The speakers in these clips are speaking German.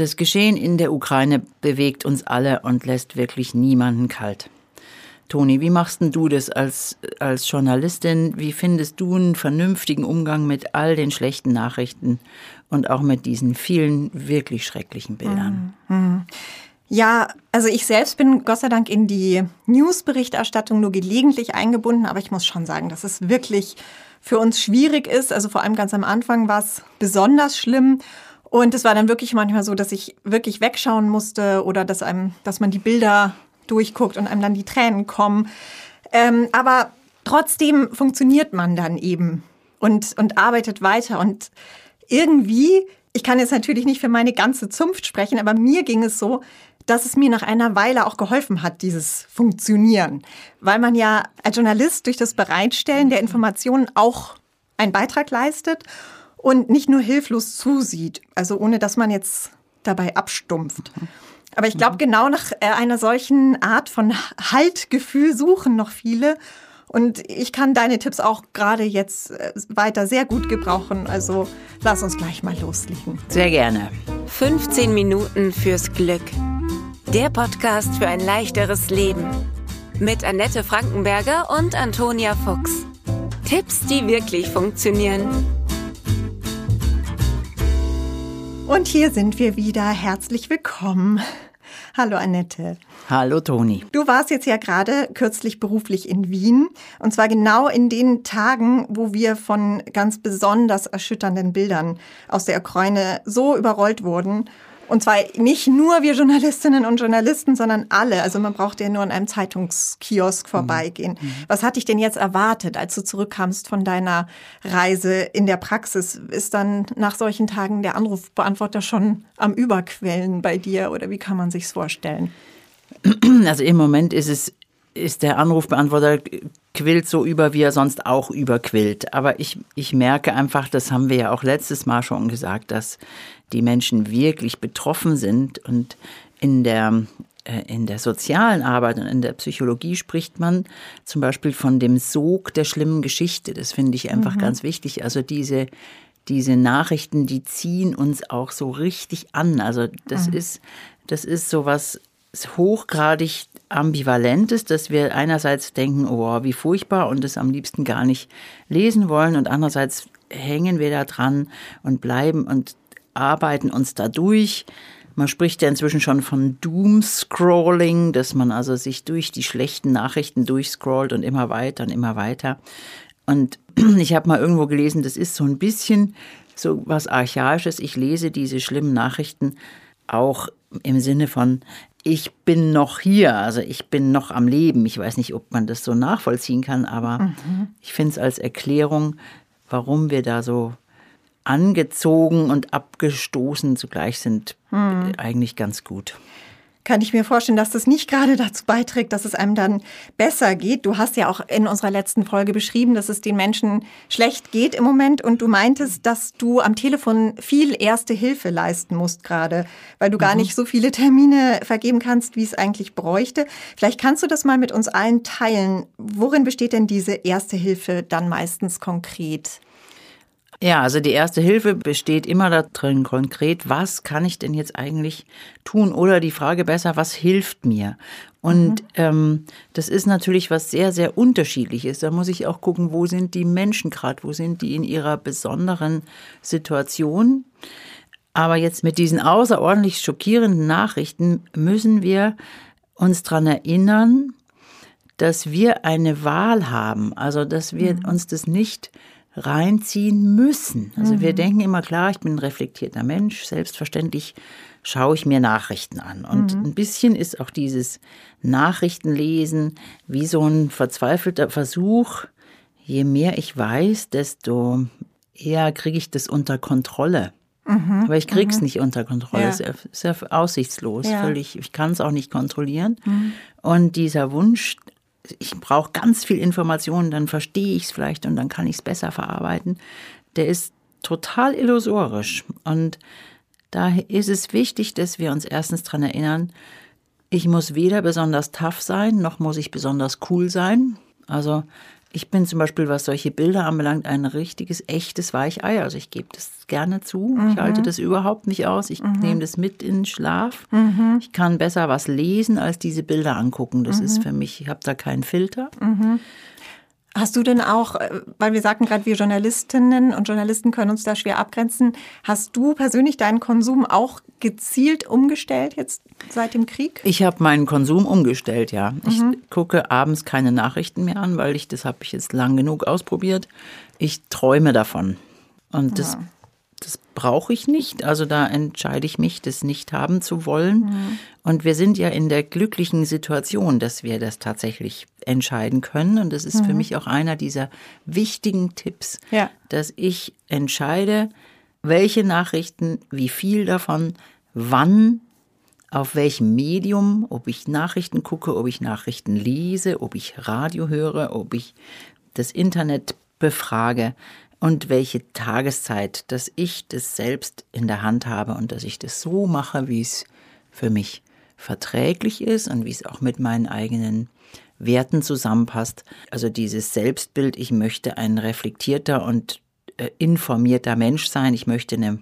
Das Geschehen in der Ukraine bewegt uns alle und lässt wirklich niemanden kalt. Toni, wie machst du das als, als Journalistin? Wie findest du einen vernünftigen Umgang mit all den schlechten Nachrichten und auch mit diesen vielen wirklich schrecklichen Bildern? Mhm. Ja, also ich selbst bin Gott sei Dank in die News-Berichterstattung nur gelegentlich eingebunden, aber ich muss schon sagen, dass es wirklich für uns schwierig ist. Also vor allem ganz am Anfang war es besonders schlimm. Und es war dann wirklich manchmal so, dass ich wirklich wegschauen musste oder dass einem, dass man die Bilder durchguckt und einem dann die Tränen kommen. Ähm, aber trotzdem funktioniert man dann eben und, und arbeitet weiter. Und irgendwie, ich kann jetzt natürlich nicht für meine ganze Zunft sprechen, aber mir ging es so, dass es mir nach einer Weile auch geholfen hat, dieses Funktionieren. Weil man ja als Journalist durch das Bereitstellen der Informationen auch einen Beitrag leistet und nicht nur hilflos zusieht, also ohne dass man jetzt dabei abstumpft. Aber ich glaube, genau nach äh, einer solchen Art von Haltgefühl suchen noch viele. Und ich kann deine Tipps auch gerade jetzt äh, weiter sehr gut gebrauchen. Also lass uns gleich mal loslegen. Sehr gerne. 15 Minuten fürs Glück. Der Podcast für ein leichteres Leben. Mit Annette Frankenberger und Antonia Fuchs. Tipps, die wirklich funktionieren. Und hier sind wir wieder. Herzlich willkommen. Hallo Annette. Hallo Toni. Du warst jetzt ja gerade kürzlich beruflich in Wien. Und zwar genau in den Tagen, wo wir von ganz besonders erschütternden Bildern aus der Ukraine so überrollt wurden. Und zwar nicht nur wir Journalistinnen und Journalisten, sondern alle. Also man braucht ja nur an einem Zeitungskiosk mhm. vorbeigehen. Mhm. Was hat dich denn jetzt erwartet, als du zurückkamst von deiner Reise in der Praxis? Ist dann nach solchen Tagen der Anrufbeantworter schon am Überquellen bei dir oder wie kann man sich's vorstellen? Also im Moment ist es ist der Anrufbeantworter quillt so über, wie er sonst auch überquillt. Aber ich, ich merke einfach, das haben wir ja auch letztes Mal schon gesagt, dass die Menschen wirklich betroffen sind. Und in der, äh, in der sozialen Arbeit und in der Psychologie spricht man zum Beispiel von dem Sog der schlimmen Geschichte. Das finde ich einfach mhm. ganz wichtig. Also diese, diese Nachrichten, die ziehen uns auch so richtig an. Also das mhm. ist, das ist so hochgradig ambivalentes, dass wir einerseits denken, oh, wie furchtbar und es am liebsten gar nicht lesen wollen und andererseits hängen wir da dran und bleiben und arbeiten uns da durch. Man spricht ja inzwischen schon von Doom-Scrolling, dass man also sich durch die schlechten Nachrichten durchscrollt und immer weiter und immer weiter. Und ich habe mal irgendwo gelesen, das ist so ein bisschen so was Archaisches. Ich lese diese schlimmen Nachrichten auch im Sinne von, ich bin noch hier, also ich bin noch am Leben. Ich weiß nicht, ob man das so nachvollziehen kann, aber mhm. ich finde es als Erklärung, warum wir da so angezogen und abgestoßen zugleich sind, hm. eigentlich ganz gut. Kann ich mir vorstellen, dass das nicht gerade dazu beiträgt, dass es einem dann besser geht. Du hast ja auch in unserer letzten Folge beschrieben, dass es den Menschen schlecht geht im Moment und du meintest, dass du am Telefon viel erste Hilfe leisten musst gerade, weil du gar mhm. nicht so viele Termine vergeben kannst, wie es eigentlich bräuchte. Vielleicht kannst du das mal mit uns allen teilen. Worin besteht denn diese erste Hilfe dann meistens konkret? Ja, also die erste Hilfe besteht immer darin konkret, was kann ich denn jetzt eigentlich tun? Oder die Frage besser, was hilft mir? Und mhm. ähm, das ist natürlich was sehr, sehr unterschiedliches. Da muss ich auch gucken, wo sind die Menschen gerade, wo sind die in ihrer besonderen Situation. Aber jetzt mit diesen außerordentlich schockierenden Nachrichten müssen wir uns dran erinnern, dass wir eine Wahl haben. Also, dass wir mhm. uns das nicht reinziehen müssen. Also mhm. wir denken immer klar, ich bin ein reflektierter Mensch, selbstverständlich schaue ich mir Nachrichten an. Und mhm. ein bisschen ist auch dieses Nachrichtenlesen wie so ein verzweifelter Versuch, je mehr ich weiß, desto eher kriege ich das unter Kontrolle. Mhm. Aber ich krieg's mhm. nicht unter Kontrolle. Ja. Es ist ja aussichtslos, ja. völlig. Ich kann es auch nicht kontrollieren. Mhm. Und dieser Wunsch, ich brauche ganz viel Informationen, dann verstehe ich es vielleicht und dann kann ich es besser verarbeiten, der ist total illusorisch. Und daher ist es wichtig, dass wir uns erstens daran erinnern, ich muss weder besonders tough sein, noch muss ich besonders cool sein. Also ich bin zum Beispiel, was solche Bilder anbelangt, ein richtiges, echtes Weichei. Also ich gebe das gerne zu. Mhm. Ich halte das überhaupt nicht aus. Ich mhm. nehme das mit in den Schlaf. Mhm. Ich kann besser was lesen, als diese Bilder angucken. Das ist mhm. für mich, ich habe da keinen Filter. Hast du denn auch, äh, weil wir sagten gerade, wir Journalistinnen und Journalisten können uns da schwer abgrenzen, hast du persönlich deinen Konsum auch gezielt umgestellt jetzt seit dem Krieg? Ich habe meinen Konsum umgestellt, ja. Mhm. Ich gucke abends keine Nachrichten mehr an, weil ich das habe ich jetzt lang genug ausprobiert. Ich träume davon. Und das ja das brauche ich nicht. Also da entscheide ich mich, das nicht haben zu wollen. Mhm. Und wir sind ja in der glücklichen Situation, dass wir das tatsächlich entscheiden können. Und das ist mhm. für mich auch einer dieser wichtigen Tipps, ja. dass ich entscheide, welche Nachrichten, wie viel davon, wann, auf welchem Medium, ob ich Nachrichten gucke, ob ich Nachrichten lese, ob ich Radio höre, ob ich das Internet befrage und welche Tageszeit, dass ich das selbst in der Hand habe und dass ich das so mache, wie es für mich verträglich ist und wie es auch mit meinen eigenen Werten zusammenpasst. Also dieses Selbstbild, ich möchte ein reflektierter und äh, informierter Mensch sein. Ich möchte eine,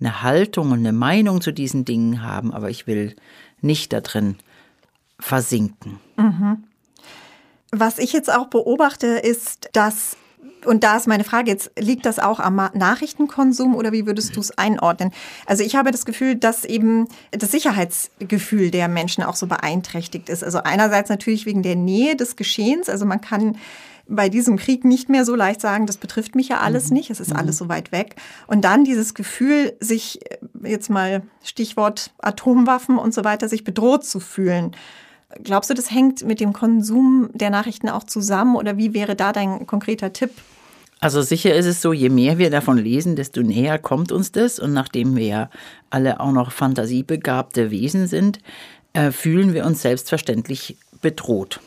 eine Haltung und eine Meinung zu diesen Dingen haben, aber ich will nicht da drin versinken. Mhm. Was ich jetzt auch beobachte, ist, dass und da ist meine Frage jetzt, liegt das auch am Nachrichtenkonsum oder wie würdest du es einordnen? Also ich habe das Gefühl, dass eben das Sicherheitsgefühl der Menschen auch so beeinträchtigt ist. Also einerseits natürlich wegen der Nähe des Geschehens. Also man kann bei diesem Krieg nicht mehr so leicht sagen, das betrifft mich ja alles mhm. nicht, es ist mhm. alles so weit weg. Und dann dieses Gefühl, sich jetzt mal Stichwort Atomwaffen und so weiter, sich bedroht zu fühlen. Glaubst du, das hängt mit dem Konsum der Nachrichten auch zusammen oder wie wäre da dein konkreter Tipp? Also sicher ist es so, je mehr wir davon lesen, desto näher kommt uns das. Und nachdem wir ja alle auch noch fantasiebegabte Wesen sind, äh, fühlen wir uns selbstverständlich bedroht.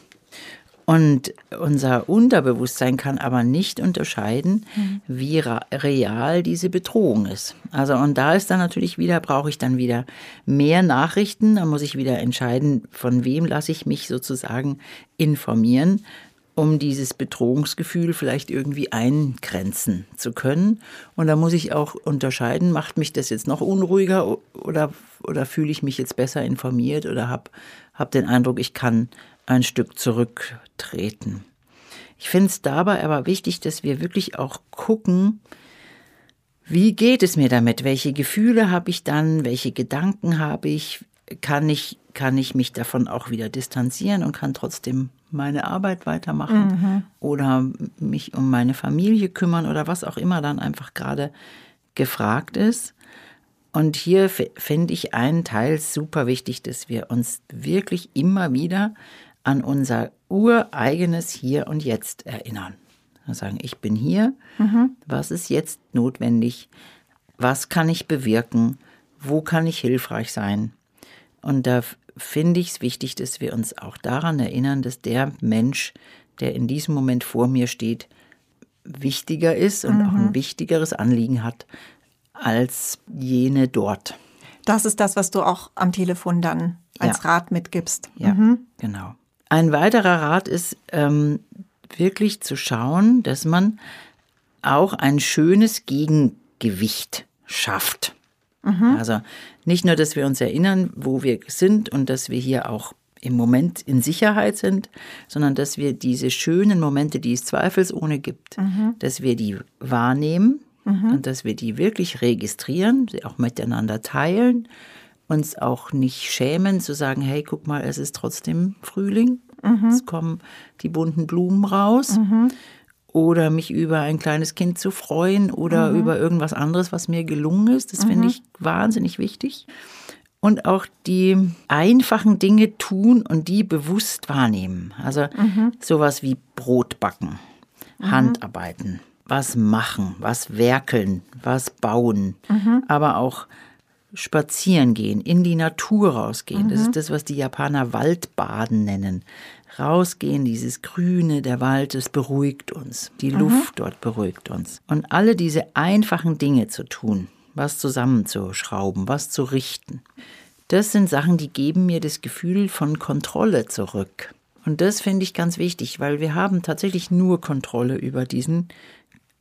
Und unser Unterbewusstsein kann aber nicht unterscheiden, mhm. wie real diese Bedrohung ist. Also, und da ist dann natürlich wieder, brauche ich dann wieder mehr Nachrichten. Da muss ich wieder entscheiden, von wem lasse ich mich sozusagen informieren, um dieses Bedrohungsgefühl vielleicht irgendwie eingrenzen zu können. Und da muss ich auch unterscheiden, macht mich das jetzt noch unruhiger oder, oder fühle ich mich jetzt besser informiert oder habe hab den Eindruck, ich kann ein Stück zurücktreten. Ich finde es dabei aber wichtig, dass wir wirklich auch gucken, wie geht es mir damit? Welche Gefühle habe ich dann? Welche Gedanken habe ich? Kann ich, kann ich mich davon auch wieder distanzieren und kann trotzdem meine Arbeit weitermachen mhm. oder mich um meine Familie kümmern oder was auch immer dann einfach gerade gefragt ist? Und hier finde ich einen Teil super wichtig, dass wir uns wirklich immer wieder an unser ureigenes Hier und Jetzt erinnern. Sagen, ich bin hier, mhm. was ist jetzt notwendig, was kann ich bewirken, wo kann ich hilfreich sein. Und da finde ich es wichtig, dass wir uns auch daran erinnern, dass der Mensch, der in diesem Moment vor mir steht, wichtiger ist und mhm. auch ein mhm. wichtigeres Anliegen hat als jene dort. Das ist das, was du auch am Telefon dann als ja. Rat mitgibst. Ja, mhm. genau. Ein weiterer Rat ist ähm, wirklich zu schauen, dass man auch ein schönes Gegengewicht schafft. Mhm. Also nicht nur, dass wir uns erinnern, wo wir sind und dass wir hier auch im Moment in Sicherheit sind, sondern dass wir diese schönen Momente, die es zweifelsohne gibt, mhm. dass wir die wahrnehmen mhm. und dass wir die wirklich registrieren, sie auch miteinander teilen uns auch nicht schämen, zu sagen, hey, guck mal, es ist trotzdem Frühling, mhm. es kommen die bunten Blumen raus. Mhm. Oder mich über ein kleines Kind zu freuen oder mhm. über irgendwas anderes, was mir gelungen ist. Das finde mhm. ich wahnsinnig wichtig. Und auch die einfachen Dinge tun und die bewusst wahrnehmen. Also mhm. sowas wie Brot backen, mhm. Handarbeiten, was machen, was werkeln, was bauen, aber auch spazieren gehen, in die Natur rausgehen. Mhm. Das ist mhm. das, was die Japaner Waldbaden nennen. Rausgehen, dieses Grüne, der Wald, das beruhigt uns. Die mhm. Luft dort beruhigt uns. Und alle diese einfachen Dinge zu tun, was zusammenzuschrauben, was zu richten, das sind Sachen, die geben mir das Gefühl von Kontrolle zurück. Und das finde ich ganz wichtig, weil wir haben tatsächlich nur Kontrolle über diesen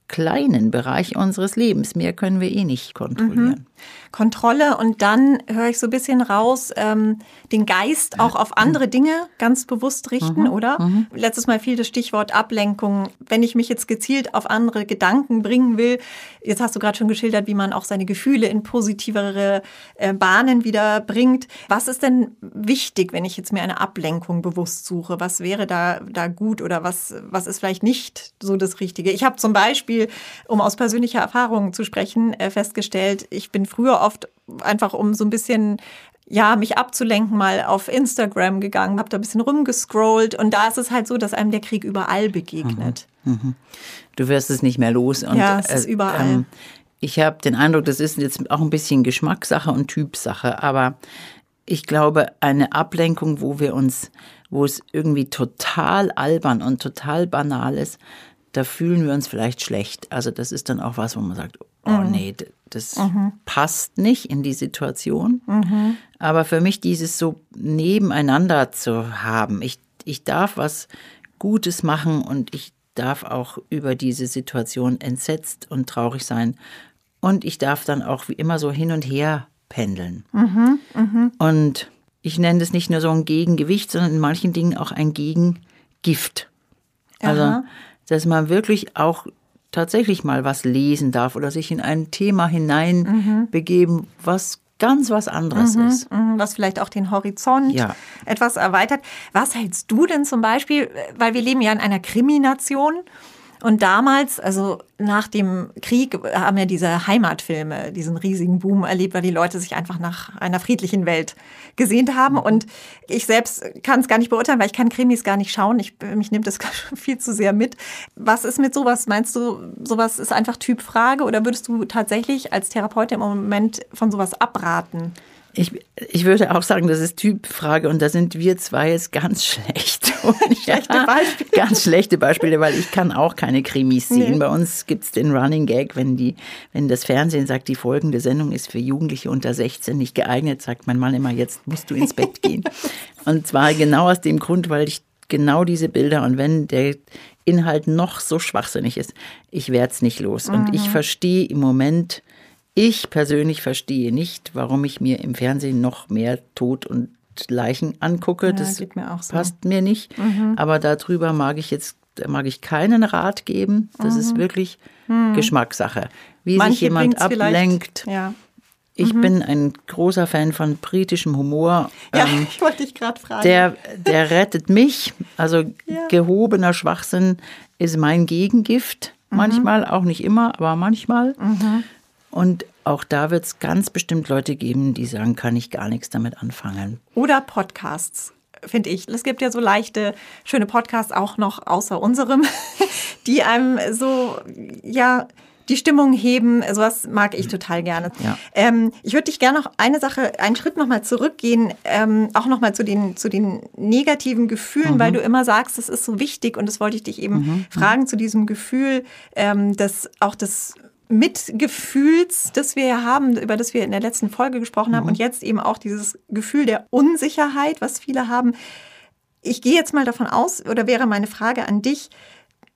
kleinen Bereich unseres Lebens. Mehr können wir eh nicht kontrollieren. Mhm. Kontrolle und dann höre ich so ein bisschen raus, ähm, den Geist auch auf andere Dinge ganz bewusst richten, mhm. oder? Mhm. Letztes Mal fiel das Stichwort Ablenkung. Wenn ich mich jetzt gezielt auf andere Gedanken bringen will, jetzt hast du gerade schon geschildert, wie man auch seine Gefühle in positivere äh, Bahnen wieder bringt. Was ist denn wichtig, wenn ich jetzt mir eine Ablenkung bewusst suche? Was wäre da, da gut oder was, was ist vielleicht nicht so das Richtige? Ich habe zum Beispiel, um aus persönlicher Erfahrung zu sprechen, äh, festgestellt, ich bin früher oft einfach um so ein bisschen ja, mich abzulenken, mal auf Instagram gegangen, habe da ein bisschen rumgescrollt und da ist es halt so, dass einem der Krieg überall begegnet. Mhm. Mhm. Du wirst es nicht mehr los. Und, ja, es ist äh, überall. Ähm, ich habe den Eindruck, das ist jetzt auch ein bisschen Geschmackssache und Typsache, aber ich glaube, eine Ablenkung, wo wir uns, wo es irgendwie total albern und total banal ist, da fühlen wir uns vielleicht schlecht. Also das ist dann auch was, wo man sagt, oh mhm. nee, das mhm. passt nicht in die Situation. Mhm. Aber für mich dieses so nebeneinander zu haben, ich, ich darf was Gutes machen und ich darf auch über diese Situation entsetzt und traurig sein. Und ich darf dann auch wie immer so hin und her pendeln. Mhm. Mhm. Und ich nenne das nicht nur so ein Gegengewicht, sondern in manchen Dingen auch ein Gegengift. Also, Aha. Dass man wirklich auch tatsächlich mal was lesen darf oder sich in ein Thema hineinbegeben, mhm. was ganz was anderes mhm, ist. Mhm, was vielleicht auch den Horizont ja. etwas erweitert. Was hältst du denn zum Beispiel, weil wir leben ja in einer Krimination und damals, also nach dem Krieg, haben ja diese Heimatfilme diesen riesigen Boom erlebt, weil die Leute sich einfach nach einer friedlichen Welt gesehnt haben. Und ich selbst kann es gar nicht beurteilen, weil ich kann Krimis gar nicht schauen. Ich, mich nimmt das viel zu sehr mit. Was ist mit sowas? Meinst du, sowas ist einfach Typfrage oder würdest du tatsächlich als Therapeutin im Moment von sowas abraten? Ich, ich würde auch sagen, das ist Typfrage und da sind wir zwei jetzt ganz schlecht. schlechte Beispiele. Ganz schlechte Beispiele, weil ich kann auch keine Krimis sehen. Nee. Bei uns gibt es den Running Gag, wenn, die, wenn das Fernsehen sagt, die folgende Sendung ist für Jugendliche unter 16 nicht geeignet, sagt mein Mann immer, jetzt musst du ins Bett gehen. und zwar genau aus dem Grund, weil ich genau diese Bilder und wenn der Inhalt noch so schwachsinnig ist, ich werde es nicht los. Und mhm. ich verstehe im Moment ich persönlich verstehe nicht, warum ich mir im Fernsehen noch mehr Tod und Leichen angucke. Ja, das mir so. passt mir nicht. Mhm. Aber darüber mag ich jetzt mag ich keinen Rat geben. Das mhm. ist wirklich mhm. Geschmackssache. Wie Manche sich jemand ablenkt. Ja. Ich mhm. bin ein großer Fan von britischem Humor. Ja, ähm, ich wollte dich gerade fragen. Der, der rettet mich. Also ja. gehobener Schwachsinn ist mein Gegengift. Mhm. Manchmal, auch nicht immer, aber manchmal. Mhm. Und auch da wird es ganz bestimmt Leute geben, die sagen, kann ich gar nichts damit anfangen. Oder Podcasts finde ich. Es gibt ja so leichte, schöne Podcasts auch noch außer unserem, die einem so, ja, die Stimmung heben, sowas mag ich total gerne. Ja. Ähm, ich würde dich gerne noch eine Sache, einen Schritt nochmal zurückgehen, ähm, auch nochmal zu den, zu den negativen Gefühlen, mhm. weil du immer sagst, das ist so wichtig und das wollte ich dich eben mhm. fragen zu diesem Gefühl, ähm, dass auch das Mitgefühls, das wir haben, über das wir in der letzten Folge gesprochen haben, mhm. und jetzt eben auch dieses Gefühl der Unsicherheit, was viele haben. Ich gehe jetzt mal davon aus, oder wäre meine Frage an dich,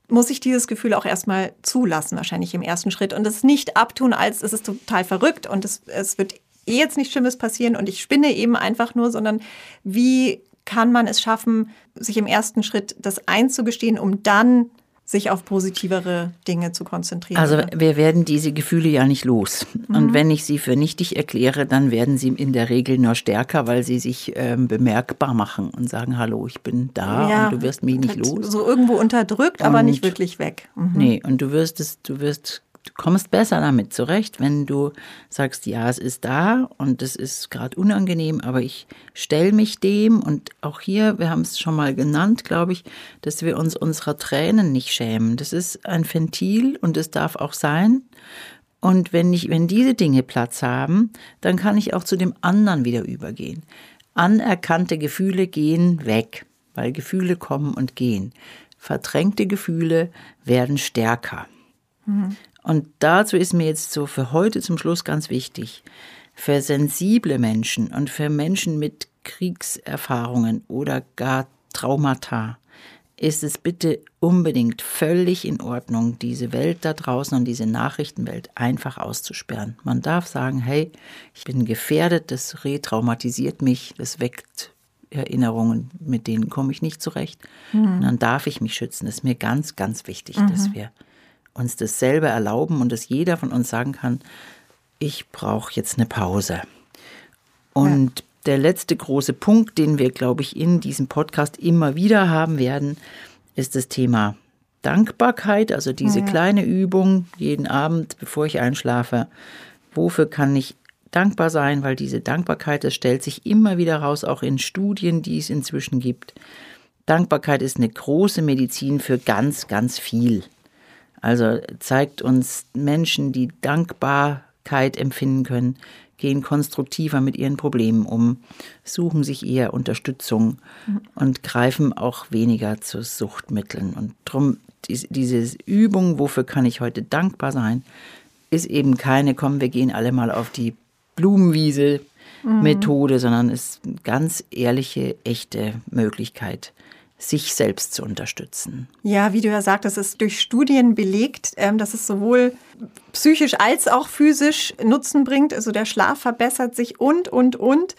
muss ich dieses Gefühl auch erstmal zulassen, wahrscheinlich im ersten Schritt, und es nicht abtun, als es ist total verrückt und es, es wird eh jetzt nichts Schlimmes passieren und ich spinne eben einfach nur, sondern wie kann man es schaffen, sich im ersten Schritt das einzugestehen, um dann sich auf positivere Dinge zu konzentrieren. Also wir werden diese Gefühle ja nicht los. Mhm. Und wenn ich sie für nichtig erkläre, dann werden sie in der Regel nur stärker, weil sie sich ähm, bemerkbar machen und sagen, hallo, ich bin da ja, und du wirst mich nicht los. So irgendwo unterdrückt, und, aber nicht wirklich weg. Mhm. Nee, und du wirst es, du wirst du kommst besser damit zurecht, wenn du sagst, ja, es ist da und es ist gerade unangenehm, aber ich stelle mich dem und auch hier, wir haben es schon mal genannt, glaube ich, dass wir uns unserer Tränen nicht schämen. Das ist ein Ventil und es darf auch sein. Und wenn ich, wenn diese Dinge Platz haben, dann kann ich auch zu dem anderen wieder übergehen. Anerkannte Gefühle gehen weg, weil Gefühle kommen und gehen. Verdrängte Gefühle werden stärker. Mhm. Und dazu ist mir jetzt so für heute zum Schluss ganz wichtig, für sensible Menschen und für Menschen mit Kriegserfahrungen oder gar Traumata, ist es bitte unbedingt völlig in Ordnung, diese Welt da draußen und diese Nachrichtenwelt einfach auszusperren. Man darf sagen, hey, ich bin gefährdet, das retraumatisiert mich, das weckt Erinnerungen, mit denen komme ich nicht zurecht. Mhm. Und dann darf ich mich schützen. Das ist mir ganz, ganz wichtig, mhm. dass wir uns das selber erlauben und dass jeder von uns sagen kann, ich brauche jetzt eine Pause. Und ja. der letzte große Punkt, den wir, glaube ich, in diesem Podcast immer wieder haben werden, ist das Thema Dankbarkeit, also diese ja. kleine Übung jeden Abend, bevor ich einschlafe. Wofür kann ich dankbar sein? Weil diese Dankbarkeit, das stellt sich immer wieder raus, auch in Studien, die es inzwischen gibt. Dankbarkeit ist eine große Medizin für ganz, ganz viel. Also zeigt uns Menschen, die Dankbarkeit empfinden können, gehen konstruktiver mit ihren Problemen um, suchen sich eher Unterstützung und greifen auch weniger zu Suchtmitteln. Und darum, diese Übung, wofür kann ich heute dankbar sein, ist eben keine, komm, wir gehen alle mal auf die Blumenwiese Methode, mhm. sondern ist eine ganz ehrliche, echte Möglichkeit, sich selbst zu unterstützen. Ja, wie du ja sagtest, es ist durch Studien belegt, ähm, dass es sowohl psychisch als auch physisch Nutzen bringt. Also der Schlaf verbessert sich und, und, und.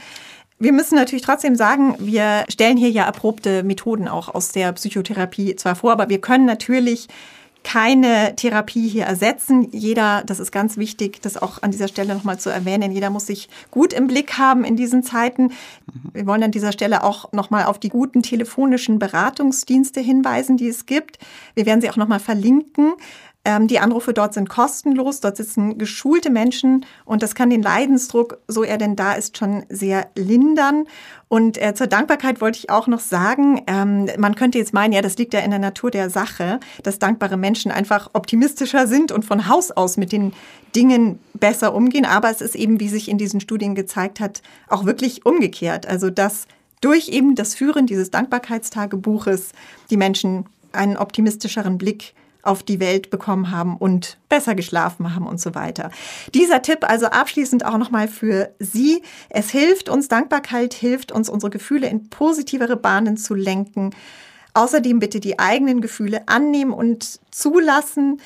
Wir müssen natürlich trotzdem sagen, wir stellen hier ja erprobte Methoden auch aus der Psychotherapie zwar vor, aber wir können natürlich keine Therapie hier ersetzen. Jeder, das ist ganz wichtig, das auch an dieser Stelle nochmal zu erwähnen, jeder muss sich gut im Blick haben in diesen Zeiten. Wir wollen an dieser Stelle auch nochmal auf die guten telefonischen Beratungsdienste hinweisen, die es gibt. Wir werden sie auch nochmal verlinken. Ähm, die Anrufe dort sind kostenlos, dort sitzen geschulte Menschen und das kann den Leidensdruck, so er denn da ist, schon sehr lindern. Und äh, zur Dankbarkeit wollte ich auch noch sagen, ähm, man könnte jetzt meinen, ja, das liegt ja in der Natur der Sache, dass dankbare Menschen einfach optimistischer sind und von Haus aus mit den Dingen besser umgehen. Aber es ist eben, wie sich in diesen Studien gezeigt hat, auch wirklich umgekehrt. Also dass durch eben das Führen dieses Dankbarkeitstagebuches die Menschen einen optimistischeren Blick auf die Welt bekommen haben und besser geschlafen haben und so weiter. Dieser Tipp also abschließend auch nochmal für Sie. Es hilft uns, Dankbarkeit hilft uns, unsere Gefühle in positivere Bahnen zu lenken. Außerdem bitte die eigenen Gefühle annehmen und zulassen,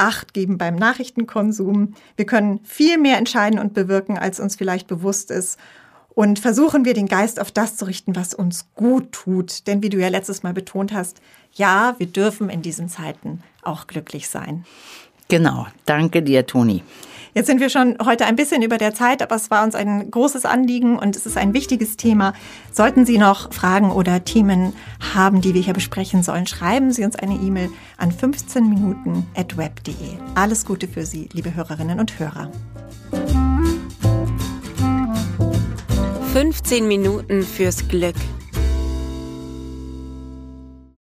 Acht geben beim Nachrichtenkonsum. Wir können viel mehr entscheiden und bewirken, als uns vielleicht bewusst ist. Und versuchen wir den Geist auf das zu richten, was uns gut tut. Denn wie du ja letztes Mal betont hast, ja, wir dürfen in diesen Zeiten auch glücklich sein. Genau, danke dir, Toni. Jetzt sind wir schon heute ein bisschen über der Zeit, aber es war uns ein großes Anliegen und es ist ein wichtiges Thema. Sollten Sie noch Fragen oder Themen haben, die wir hier besprechen sollen, schreiben Sie uns eine E-Mail an 15minuten.web.de. Alles Gute für Sie, liebe Hörerinnen und Hörer. 15 Minuten fürs Glück